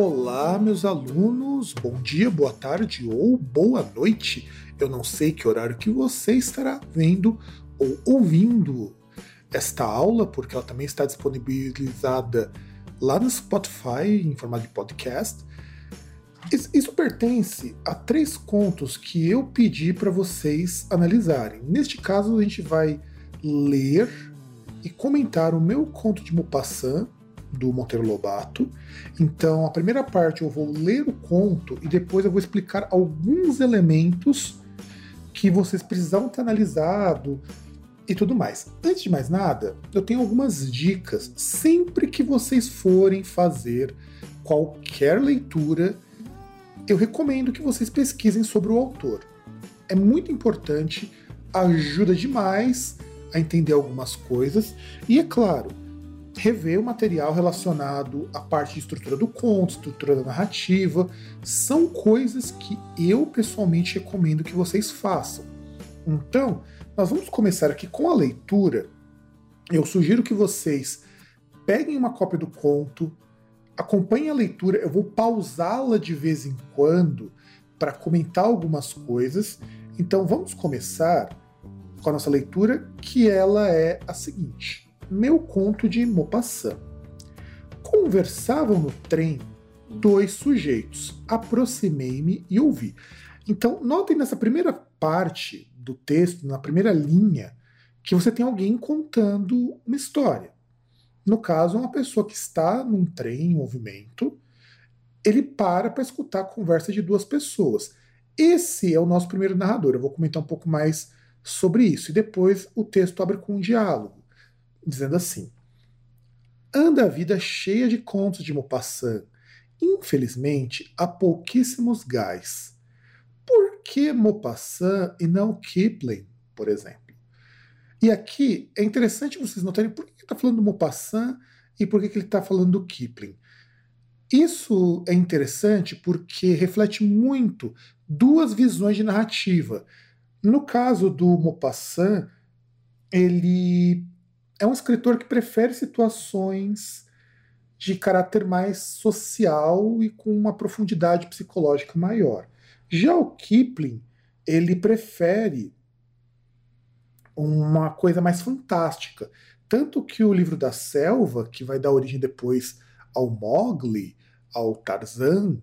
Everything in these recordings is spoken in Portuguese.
Olá, meus alunos, bom dia, boa tarde ou boa noite. Eu não sei que horário que você estará vendo ou ouvindo esta aula, porque ela também está disponibilizada lá no Spotify em formato de podcast. Isso pertence a três contos que eu pedi para vocês analisarem. Neste caso, a gente vai ler e comentar o meu conto de Maupassant do Monteiro Lobato. Então, a primeira parte eu vou ler o conto e depois eu vou explicar alguns elementos que vocês precisam ter analisado e tudo mais. Antes de mais nada, eu tenho algumas dicas sempre que vocês forem fazer qualquer leitura. Eu recomendo que vocês pesquisem sobre o autor. É muito importante, ajuda demais a entender algumas coisas e é claro, rever o material relacionado à parte de estrutura do conto, estrutura da narrativa, são coisas que eu pessoalmente recomendo que vocês façam. Então, nós vamos começar aqui com a leitura. Eu sugiro que vocês peguem uma cópia do conto, acompanhem a leitura, eu vou pausá-la de vez em quando para comentar algumas coisas. Então, vamos começar com a nossa leitura, que ela é a seguinte. Meu conto de Maupassant. Conversavam no trem dois sujeitos. Aproximei-me e ouvi. Então, notem nessa primeira parte do texto, na primeira linha, que você tem alguém contando uma história. No caso, uma pessoa que está num trem em movimento, ele para para escutar a conversa de duas pessoas. Esse é o nosso primeiro narrador. Eu vou comentar um pouco mais sobre isso. E depois o texto abre com um diálogo dizendo assim: Anda a vida cheia de contos de Maupassant. Infelizmente, há pouquíssimos gás. Por que Maupassant e não Kipling, por exemplo? E aqui é interessante vocês notarem por que ele está falando do Maupassant e por que ele está falando do Kipling. Isso é interessante porque reflete muito duas visões de narrativa. No caso do Maupassant, ele é um escritor que prefere situações de caráter mais social e com uma profundidade psicológica maior. Já o Kipling, ele prefere uma coisa mais fantástica. Tanto que o livro da selva, que vai dar origem depois ao Mowgli, ao Tarzan,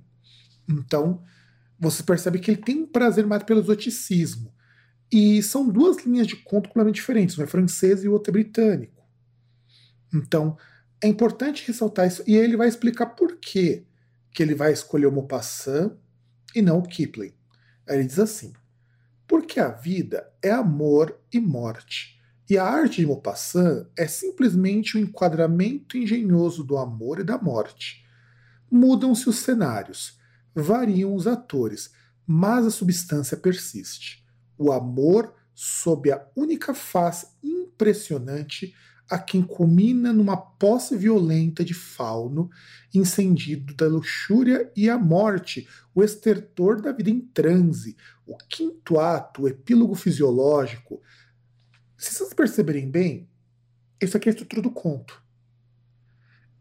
então você percebe que ele tem um prazer mais pelo exoticismo. E são duas linhas de conto completamente diferentes, um é francês e o outro é britânico. Então, é importante ressaltar isso, e ele vai explicar por que, que ele vai escolher o Maupassant e não o Kipling. Aí ele diz assim: porque a vida é amor e morte, e a arte de Maupassant é simplesmente o um enquadramento engenhoso do amor e da morte. Mudam-se os cenários, variam os atores, mas a substância persiste o amor sob a única face impressionante a quem culmina numa posse violenta de fauno, incendido da luxúria e a morte, o estertor da vida em transe, o quinto ato, o epílogo fisiológico. Se vocês perceberem bem, isso aqui é a estrutura do conto.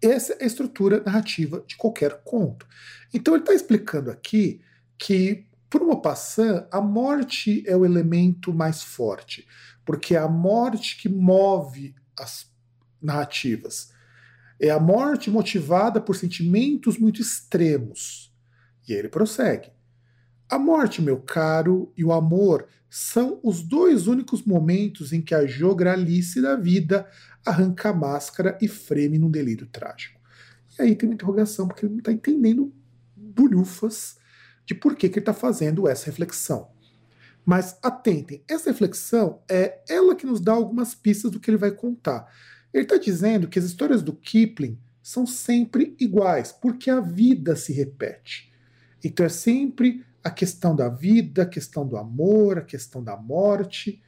Essa é a estrutura narrativa de qualquer conto. Então ele está explicando aqui que por uma passã, a morte é o elemento mais forte, porque é a morte que move as narrativas. É a morte motivada por sentimentos muito extremos. E ele prossegue. A morte, meu caro, e o amor são os dois únicos momentos em que a jogralice da vida arranca a máscara e freme num delírio trágico. E aí tem uma interrogação, porque ele não está entendendo bolhufas de por que, que ele está fazendo essa reflexão. Mas atentem, essa reflexão é ela que nos dá algumas pistas do que ele vai contar. Ele está dizendo que as histórias do Kipling são sempre iguais, porque a vida se repete. Então é sempre a questão da vida, a questão do amor, a questão da morte,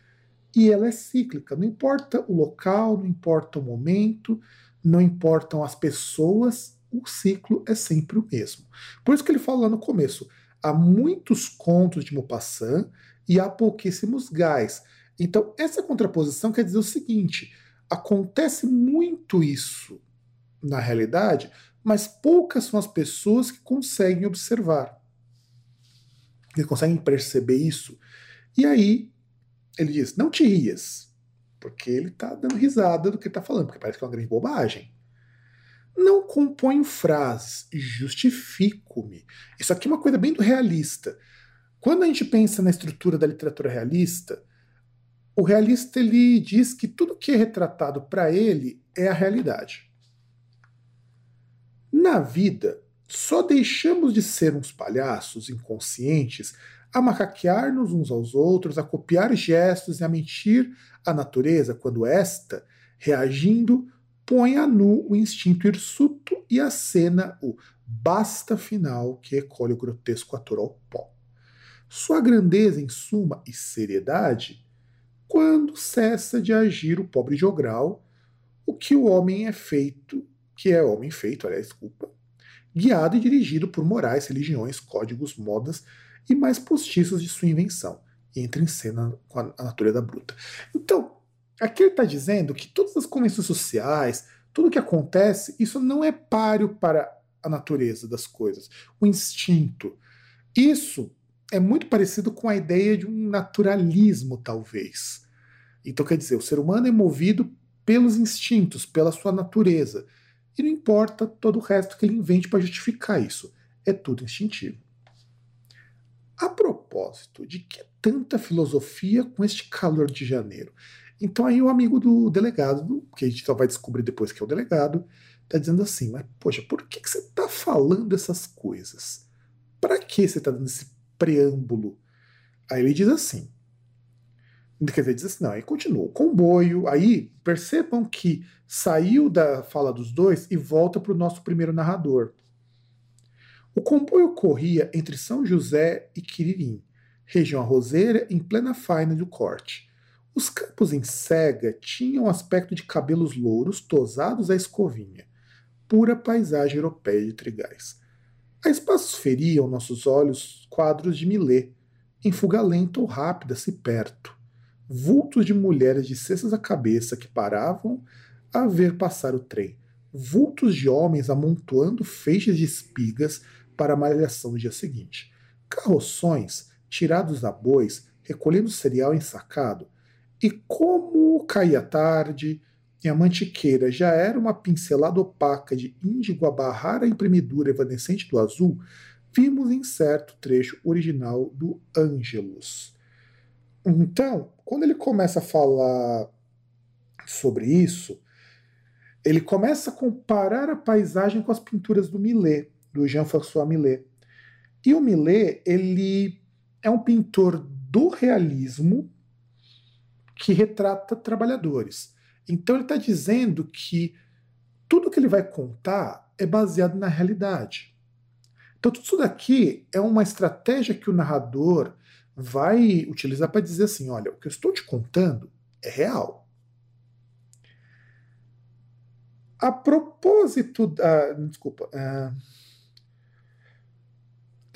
e ela é cíclica. Não importa o local, não importa o momento, não importam as pessoas, o ciclo é sempre o mesmo. Por isso que ele fala lá no começo: há muitos contos de Maupassant e há pouquíssimos gás. Então, essa contraposição quer dizer o seguinte: acontece muito isso na realidade, mas poucas são as pessoas que conseguem observar. Que conseguem perceber isso. E aí ele diz: não te rias, porque ele está dando risada do que está falando, porque parece que é uma grande bobagem. Não componho frases, justifico-me. Isso aqui é uma coisa bem do realista. Quando a gente pensa na estrutura da literatura realista, o realista ele diz que tudo que é retratado para ele é a realidade. Na vida, só deixamos de ser uns palhaços inconscientes a macaquear-nos uns aos outros, a copiar gestos e a mentir à natureza quando esta, reagindo, põe a nu o instinto hirsuto e acena o basta final que recolhe o grotesco ator ao pó. Sua grandeza, em suma, e seriedade, quando cessa de agir o pobre jogral, o que o homem é feito, que é homem feito, aliás, desculpa, guiado e dirigido por morais, religiões, códigos, modas e mais postiços de sua invenção, e entra em cena com a natureza bruta. Então, Aqui ele está dizendo que todas as convenções sociais, tudo que acontece, isso não é páreo para a natureza das coisas, o instinto. Isso é muito parecido com a ideia de um naturalismo, talvez. Então, quer dizer, o ser humano é movido pelos instintos, pela sua natureza. E não importa todo o resto que ele invente para justificar isso. É tudo instintivo. A propósito de que tanta filosofia com este calor de janeiro? Então aí o amigo do delegado, que a gente só vai descobrir depois que é o delegado, tá dizendo assim, mas poxa, por que, que você tá falando essas coisas? Para que você tá dando esse preâmbulo? Aí ele diz assim, quer dizer, diz assim, não, aí continua, o comboio, aí percebam que saiu da fala dos dois e volta para o nosso primeiro narrador. O comboio corria entre São José e Quiririm, região arrozeira em plena faina do corte. Os campos em cega tinham aspecto de cabelos louros tosados à escovinha, pura paisagem europeia de trigais. A espaços feriam nossos olhos quadros de Millet, em fuga lenta ou rápida se perto, vultos de mulheres de cestas à cabeça que paravam a ver passar o trem, vultos de homens amontoando feixes de espigas para a malhação no dia seguinte, carroções tirados a bois recolhendo cereal ensacado, e como caía tarde e a mantiqueira já era uma pincelada opaca de índigo a barrar a imprimidura evanescente do azul, vimos em certo trecho original do Ângelus. Então, quando ele começa a falar sobre isso, ele começa a comparar a paisagem com as pinturas do Millet, do Jean-François Millet. E o Millet, ele é um pintor do realismo, que retrata trabalhadores. Então ele está dizendo que tudo que ele vai contar é baseado na realidade. Então tudo isso daqui é uma estratégia que o narrador vai utilizar para dizer assim: olha, o que eu estou te contando é real. A propósito da. Desculpa. Uh,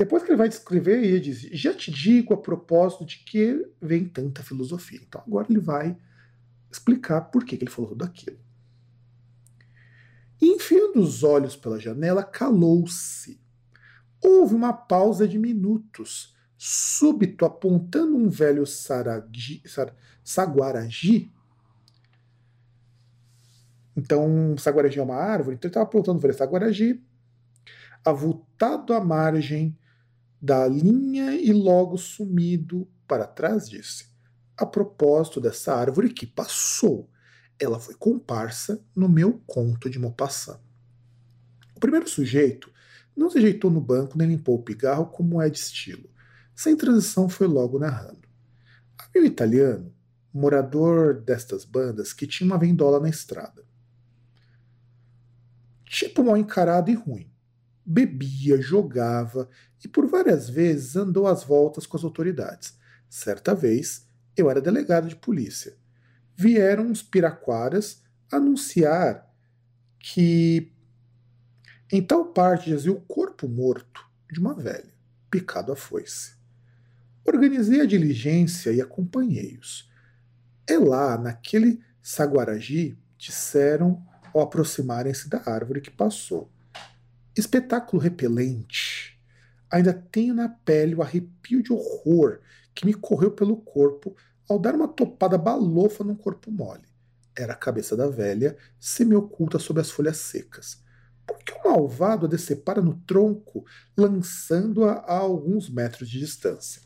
depois que ele vai descrever, ele diz: Já te digo a propósito de que vem tanta filosofia. Então agora ele vai explicar por que, ele falou tudo aquilo. Enfiando os olhos pela janela, calou-se. Houve uma pausa de minutos. Súbito, apontando um velho saragi, sar, saguaragi. Então, saguaragi é uma árvore, então ele estava apontando um velho saguaragi, avultado à margem da linha e logo sumido para trás disse: A propósito dessa árvore que passou, ela foi comparsa no meu conto de Maupassant. O primeiro sujeito não se ajeitou no banco nem limpou o pigarro como é de estilo. Sem transição foi logo narrando. Havia um italiano, morador destas bandas, que tinha uma vendola na estrada. Tipo mal encarado e ruim bebia, jogava e por várias vezes andou às voltas com as autoridades. Certa vez, eu era delegado de polícia. Vieram uns piraquaras anunciar que em tal parte jazia o corpo morto de uma velha, picado a foice. Organizei a diligência e acompanhei-os. É lá, naquele saguaragi, disseram ao aproximarem-se da árvore que passou. Espetáculo repelente. Ainda tenho na pele o arrepio de horror que me correu pelo corpo ao dar uma topada balofa num corpo mole. Era a cabeça da velha, semi-oculta sob as folhas secas. Por que o malvado a decepara no tronco, lançando-a a alguns metros de distância?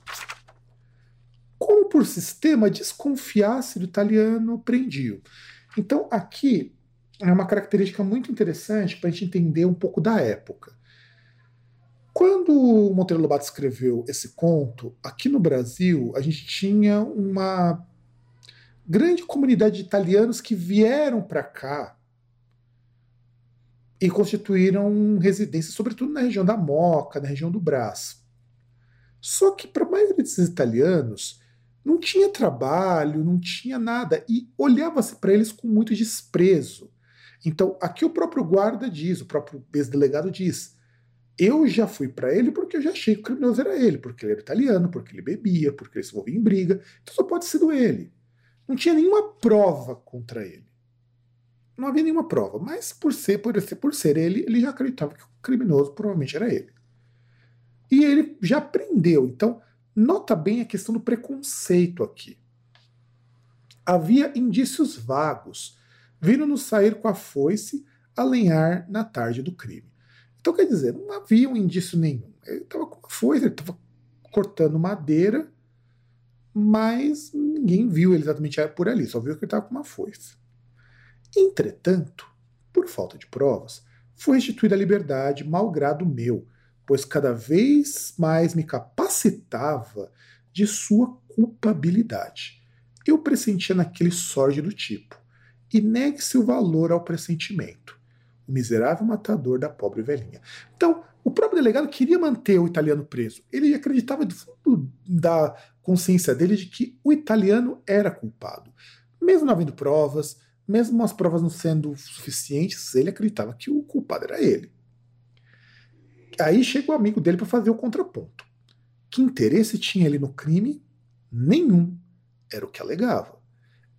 Como por sistema desconfiasse do italiano, prendiu. Então, aqui é uma característica muito interessante para a gente entender um pouco da época. Quando Monteiro Lobato escreveu esse conto, aqui no Brasil, a gente tinha uma grande comunidade de italianos que vieram para cá e constituíram residência, sobretudo na região da Moca, na região do Brás. Só que para a maioria desses italianos não tinha trabalho, não tinha nada e olhava-se para eles com muito desprezo. Então, aqui o próprio guarda diz, o próprio ex-delegado diz: eu já fui para ele porque eu já achei que o criminoso era ele, porque ele era italiano, porque ele bebia, porque ele se envolvia em briga. Então só pode ser do ele. Não tinha nenhuma prova contra ele. Não havia nenhuma prova, mas por ser, por ser, por ser ele, ele já acreditava que o criminoso provavelmente era ele. E ele já prendeu. Então, nota bem a questão do preconceito aqui. Havia indícios vagos, vindo-nos sair com a foice a lenhar na tarde do crime. Então, quer dizer, não havia um indício nenhum. Ele estava com uma foice, ele estava cortando madeira mas ninguém viu ele exatamente por ali, só viu que ele estava com uma foice. Entretanto, por falta de provas, foi restituída a liberdade, malgrado meu, pois cada vez mais me capacitava de sua culpabilidade. Eu pressentia naquele sórdido tipo, e negue-se o valor ao pressentimento, o miserável matador da pobre velhinha. Então, o próprio delegado queria manter o italiano preso. Ele acreditava do fundo da consciência dele de que o italiano era culpado. Mesmo não havendo provas, mesmo as provas não sendo suficientes, ele acreditava que o culpado era ele. Aí chega o amigo dele para fazer o contraponto. Que interesse tinha ele no crime? Nenhum. Era o que alegava.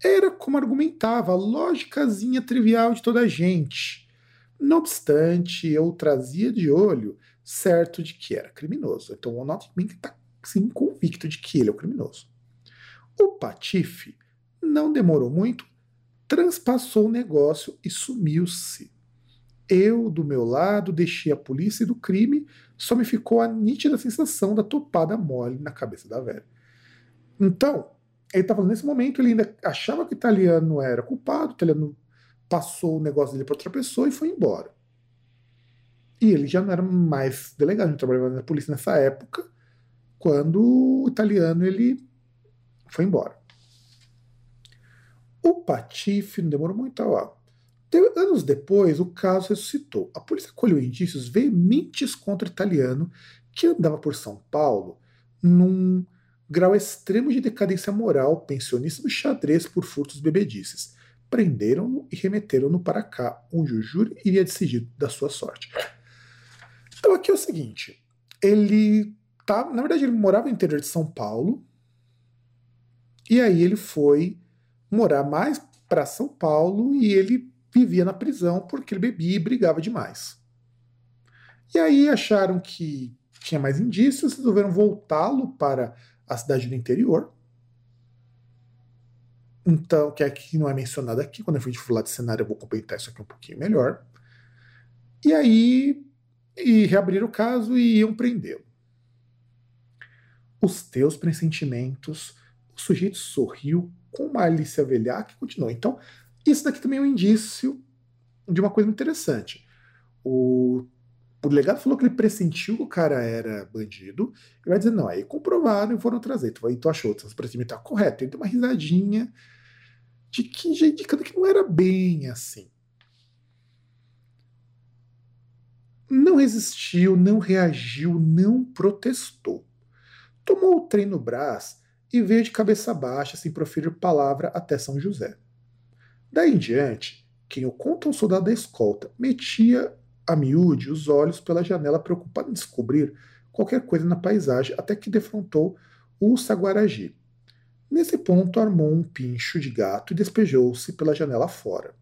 Era como argumentava, a lógicazinha trivial de toda a gente. Não obstante, eu trazia de olho certo de que era criminoso. Então o Nottingham está sim convicto de que ele é o criminoso. O Patife não demorou muito, transpassou o negócio e sumiu-se. Eu, do meu lado, deixei a polícia do crime, só me ficou a nítida sensação da topada mole na cabeça da velha. Então, ele estava nesse momento, ele ainda achava que o italiano era culpado, o italiano passou o negócio dele para outra pessoa e foi embora. E ele já não era mais delegado, ele trabalhava na polícia nessa época, quando o italiano ele foi embora. O Patife não demorou muito a Anos depois, o caso ressuscitou. A polícia colheu indícios veementes contra o italiano que andava por São Paulo num grau extremo de decadência moral, pensionista do xadrez por furtos bebedices prenderam-no e remeteram-no para cá, onde o júri iria decidir da sua sorte. Então aqui é o seguinte, ele tá, na verdade ele morava no interior de São Paulo, e aí ele foi morar mais para São Paulo e ele vivia na prisão porque ele bebia e brigava demais. E aí acharam que tinha mais indícios, resolveram voltá-lo para a cidade do interior. Então, que aqui não é mencionado aqui, quando a gente falar de cenário eu vou comentar isso aqui um pouquinho melhor. E aí, e reabriram o caso e iam prendê-lo. Os teus pressentimentos, o sujeito sorriu com uma Alicia Velhac e continuou. Então, isso daqui também é um indício de uma coisa interessante. O, o delegado falou que ele pressentiu que o cara era bandido, e vai dizer, não, aí comprovaram e foram trazer. Então, aí tu achou, que esse pressentimento está correto. Ele deu uma risadinha, de que indicando que não era bem assim. Não resistiu, não reagiu, não protestou. Tomou o trem no braço e veio de cabeça baixa, sem proferir palavra, até São José. Daí em diante, quem o conta um soldado da escolta metia a miúde os olhos pela janela, preocupado em descobrir qualquer coisa na paisagem, até que defrontou o Saguaragi, Nesse ponto, armou um pincho de gato e despejou-se pela janela fora.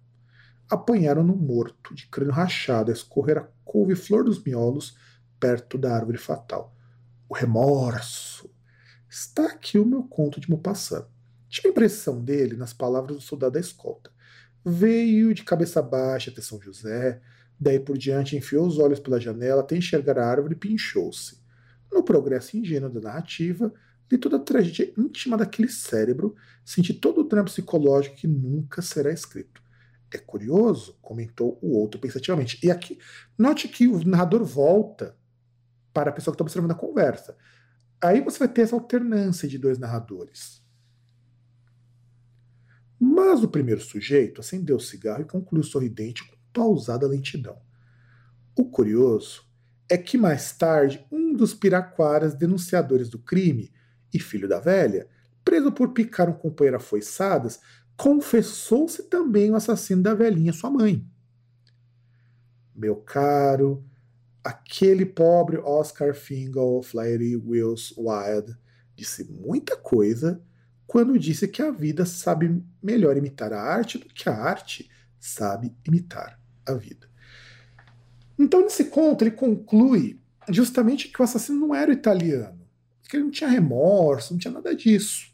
apanharam-no morto, de crânio rachado, a escorrer a couve-flor dos miolos perto da árvore fatal. O remorso. Está aqui o meu conto de Maupassant. Tive a impressão dele nas palavras do soldado da escolta. Veio de cabeça baixa até São José, daí por diante enfiou os olhos pela janela até enxergar a árvore e pinchou-se. No progresso ingênuo da narrativa, li toda a tragédia íntima daquele cérebro, senti todo o drama psicológico que nunca será escrito. É curioso, comentou o outro pensativamente. E aqui, note que o narrador volta para a pessoa que está observando a conversa. Aí você vai ter essa alternância de dois narradores. Mas o primeiro sujeito acendeu o cigarro e concluiu sorridente com pausada lentidão. O curioso é que mais tarde um dos piraquaras denunciadores do crime e filho da velha, preso por picar um companheiro a foiçadas, confessou-se também o assassino da velhinha, sua mãe. Meu caro, aquele pobre Oscar Fingal Flaherty Wills Wilde disse muita coisa quando disse que a vida sabe melhor imitar a arte do que a arte sabe imitar a vida. Então, nesse conto, ele conclui justamente que o assassino não era italiano, que ele não tinha remorso, não tinha nada disso.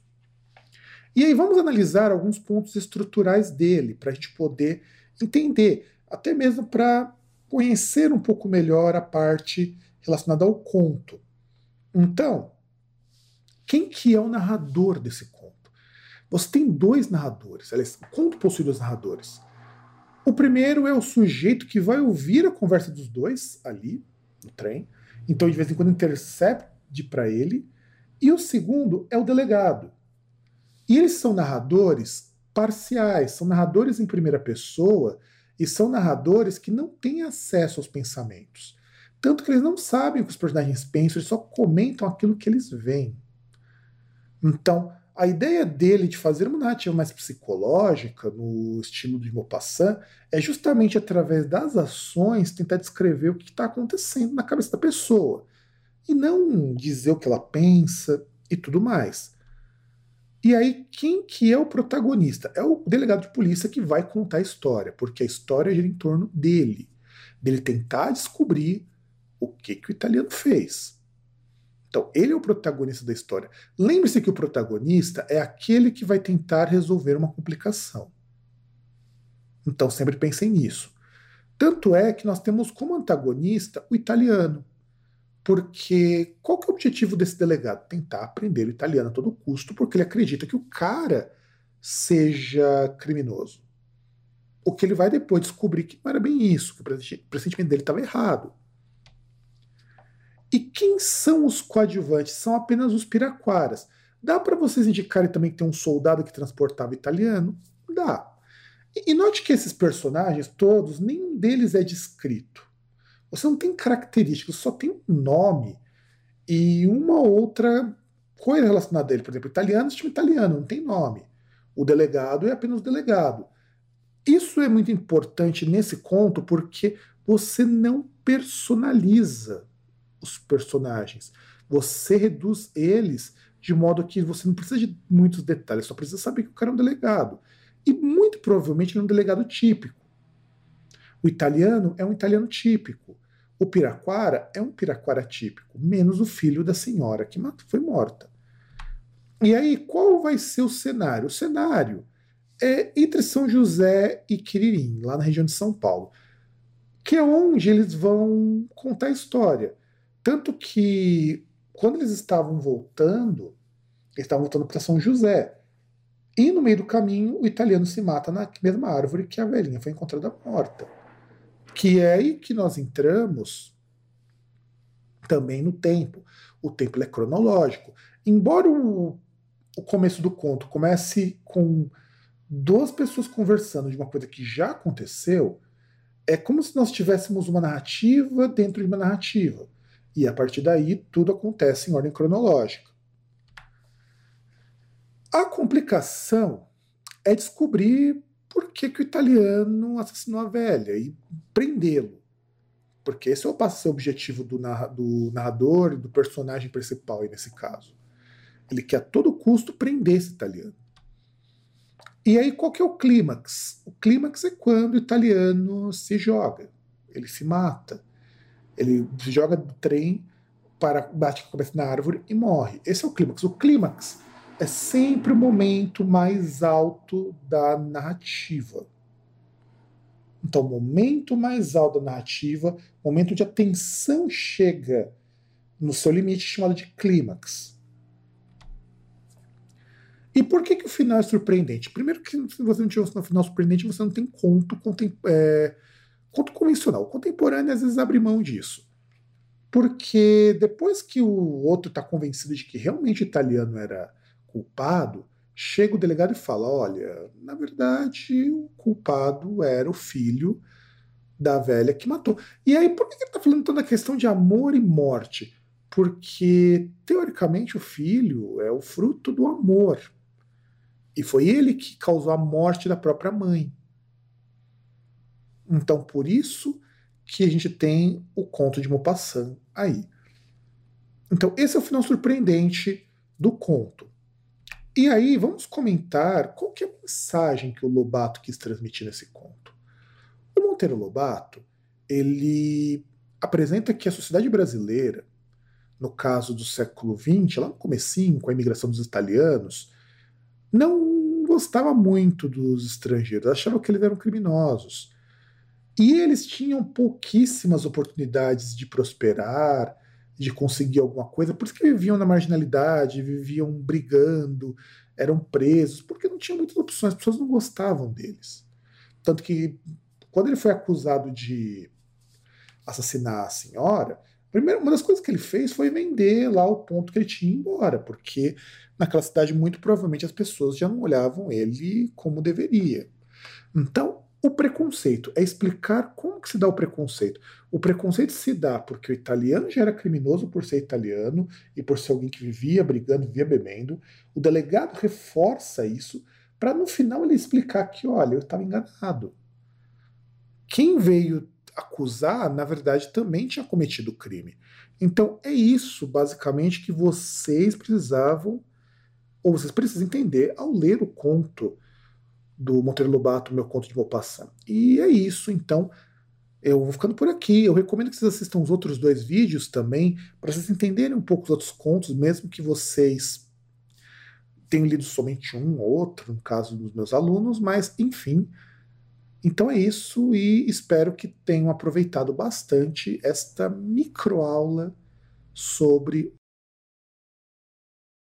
E aí vamos analisar alguns pontos estruturais dele, para a gente poder entender, até mesmo para conhecer um pouco melhor a parte relacionada ao conto. Então, quem que é o narrador desse conto? Você tem dois narradores, aliás, o conto possui dois narradores. O primeiro é o sujeito que vai ouvir a conversa dos dois ali no trem, então de vez em quando intercepte para ele. E o segundo é o delegado. E eles são narradores parciais, são narradores em primeira pessoa e são narradores que não têm acesso aos pensamentos. Tanto que eles não sabem o que os personagens pensam, eles só comentam aquilo que eles veem. Então, a ideia dele de fazer uma narrativa mais psicológica, no estilo de Maupassant, é justamente através das ações tentar descrever o que está acontecendo na cabeça da pessoa. E não dizer o que ela pensa e tudo mais. E aí, quem que é o protagonista? É o delegado de polícia que vai contar a história, porque a história gira em torno dele, dele tentar descobrir o que, que o italiano fez. Então, ele é o protagonista da história. Lembre-se que o protagonista é aquele que vai tentar resolver uma complicação. Então, sempre pensem nisso. Tanto é que nós temos como antagonista o italiano. Porque qual que é o objetivo desse delegado? Tentar aprender o italiano a todo custo, porque ele acredita que o cara seja criminoso. O que ele vai depois descobrir que não era bem isso, que o pressentimento dele estava errado. E quem são os coadjuvantes? São apenas os piraquaras. Dá para vocês indicarem também que tem um soldado que transportava italiano? Dá. E, note que esses personagens todos, nenhum deles é descrito. Você não tem características, só tem um nome e uma outra coisa relacionada a ele. Por exemplo, italiano, time italiano, não tem nome. O delegado é apenas o delegado. Isso é muito importante nesse conto porque você não personaliza os personagens. Você reduz eles de modo que você não precisa de muitos detalhes, só precisa saber que o cara é um delegado. E muito provavelmente ele é um delegado típico. O italiano é um italiano típico. O piraquara é um piraquara típico, menos o filho da senhora que foi morta. E aí, qual vai ser o cenário? O cenário é entre São José e Quiririm, lá na região de São Paulo, que é onde eles vão contar a história. Tanto que, quando eles estavam voltando, eles estavam voltando para São José. E no meio do caminho, o italiano se mata na mesma árvore que a velhinha foi encontrada morta. Que é aí que nós entramos também no tempo. O tempo é cronológico. Embora o, o começo do conto comece com duas pessoas conversando de uma coisa que já aconteceu, é como se nós tivéssemos uma narrativa dentro de uma narrativa. E a partir daí, tudo acontece em ordem cronológica. A complicação é descobrir por que, que o italiano assassinou a velha e prendê-lo. Porque esse é o objetivo do, do narrador e do personagem principal aí nesse caso. Ele quer a todo custo prender esse italiano. E aí, qual que é o clímax? O clímax é quando o italiano se joga, ele se mata, ele se joga do trem, para, bate com a cabeça na árvore e morre. Esse é o clímax. O clímax é sempre o momento mais alto da narrativa. Então, momento mais alto da narrativa, momento onde a tensão chega no seu limite, chamado de clímax. E por que, que o final é surpreendente? Primeiro que se você não tiver um final surpreendente, você não tem conto, contem, é, conto convencional. O contemporâneo às vezes abre mão disso. Porque depois que o outro está convencido de que realmente o italiano era culpado, chega o delegado e fala: olha, na verdade o culpado era o filho da velha que matou. E aí, por que ele está falando toda a questão de amor e morte? Porque, teoricamente, o filho é o fruto do amor. E foi ele que causou a morte da própria mãe. Então, por isso que a gente tem o conto de Maupassant aí. Então, esse é o final surpreendente do conto. E aí, vamos comentar qual que é a mensagem que o Lobato quis transmitir nesse conto. O Monteiro Lobato, ele apresenta que a sociedade brasileira, no caso do século XX, lá no comecinho, com a imigração dos italianos, não gostava muito dos estrangeiros, achava que eles eram criminosos. E eles tinham pouquíssimas oportunidades de prosperar, de conseguir alguma coisa, por isso que viviam na marginalidade, viviam brigando, eram presos, porque não tinham muitas opções, as pessoas não gostavam deles. Tanto que, quando ele foi acusado de assassinar a senhora, primeiro, uma das coisas que ele fez foi vender lá o ponto que ele tinha embora, porque naquela cidade, muito provavelmente, as pessoas já não olhavam ele como deveria. Então, o preconceito é explicar como que se dá o preconceito. O preconceito se dá porque o italiano já era criminoso por ser italiano e por ser alguém que vivia brigando, vivia bebendo. O delegado reforça isso para no final ele explicar que, olha, eu estava enganado. Quem veio acusar, na verdade, também tinha cometido o crime. Então é isso, basicamente, que vocês precisavam, ou vocês precisam entender ao ler o conto do Monteiro Lobato, meu conto de Maupassant. E é isso, então. Eu vou ficando por aqui. Eu recomendo que vocês assistam os outros dois vídeos também, para vocês entenderem um pouco os outros contos, mesmo que vocês tenham lido somente um ou outro, no caso dos meus alunos, mas enfim. Então é isso e espero que tenham aproveitado bastante esta microaula sobre